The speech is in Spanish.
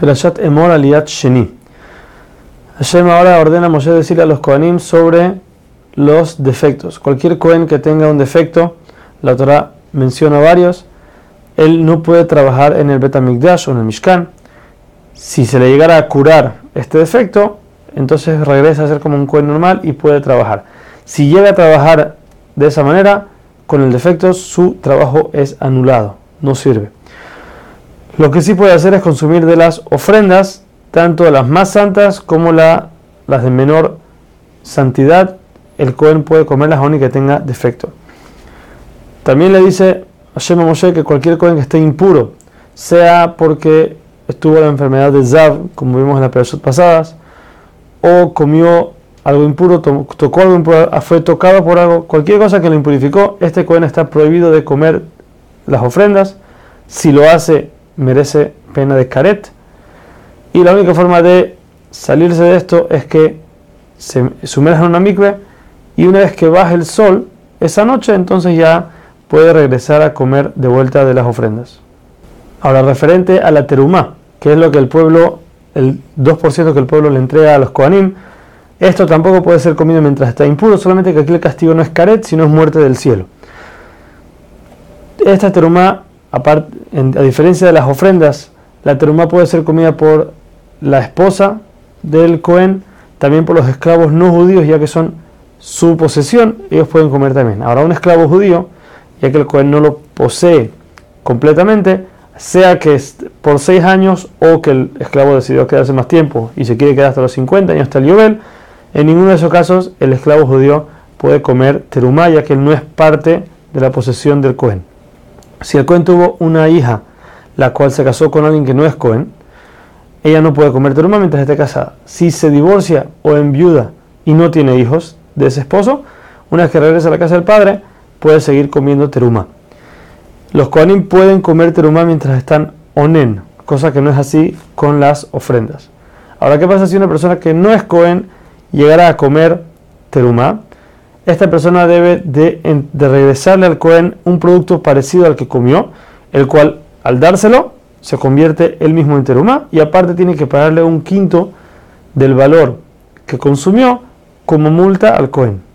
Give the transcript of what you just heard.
Perashat Emor Aliyat Sheni. Hashem ahora ordena a Moshe decirle a los Kohanim sobre los defectos. Cualquier Kohen que tenga un defecto, la Torah menciona varios, él no puede trabajar en el Betamikdash o en el Mishkan. Si se le llegara a curar este defecto, entonces regresa a ser como un Kohen normal y puede trabajar. Si llega a trabajar de esa manera, con el defecto, su trabajo es anulado, no sirve. Lo que sí puede hacer es consumir de las ofrendas, tanto las más santas como las de menor santidad. El Cohen puede comerlas aún y que tenga defecto. También le dice Hashem a Moshe que cualquier Cohen que esté impuro, sea porque estuvo la enfermedad de Zav, como vimos en las personas pasadas, o comió algo impuro, tocó algo impuro, fue tocado por algo, cualquier cosa que lo impurificó, este Cohen está prohibido de comer las ofrendas. Si lo hace merece pena de caret. Y la única forma de salirse de esto es que se sumerja en una mikve y una vez que baje el sol esa noche, entonces ya puede regresar a comer de vuelta de las ofrendas. Ahora, referente a la terumá, que es lo que el pueblo, el 2% que el pueblo le entrega a los koanim, esto tampoco puede ser comido mientras está impuro, solamente que aquí el castigo no es caret, sino es muerte del cielo. Esta terumá a diferencia de las ofrendas, la terumá puede ser comida por la esposa del Cohen, también por los esclavos no judíos, ya que son su posesión, ellos pueden comer también. Ahora, un esclavo judío, ya que el Cohen no lo posee completamente, sea que es por seis años o que el esclavo decidió quedarse más tiempo y se quiere quedar hasta los 50 años, hasta el Yobel, en ninguno de esos casos el esclavo judío puede comer terumá, ya que él no es parte de la posesión del Cohen. Si el Cohen tuvo una hija, la cual se casó con alguien que no es Cohen, ella no puede comer teruma mientras esté casada. Si se divorcia o enviuda y no tiene hijos de ese esposo, una vez que regresa a la casa del padre, puede seguir comiendo teruma. Los Kohanim pueden comer teruma mientras están onen, cosa que no es así con las ofrendas. Ahora, ¿qué pasa si una persona que no es Cohen llegara a comer teruma? Esta persona debe de, regresarle al Cohen un producto parecido al que comió, el cual al dárselo se convierte él mismo en teruma y aparte tiene que pagarle un quinto del valor que consumió como multa al Cohen.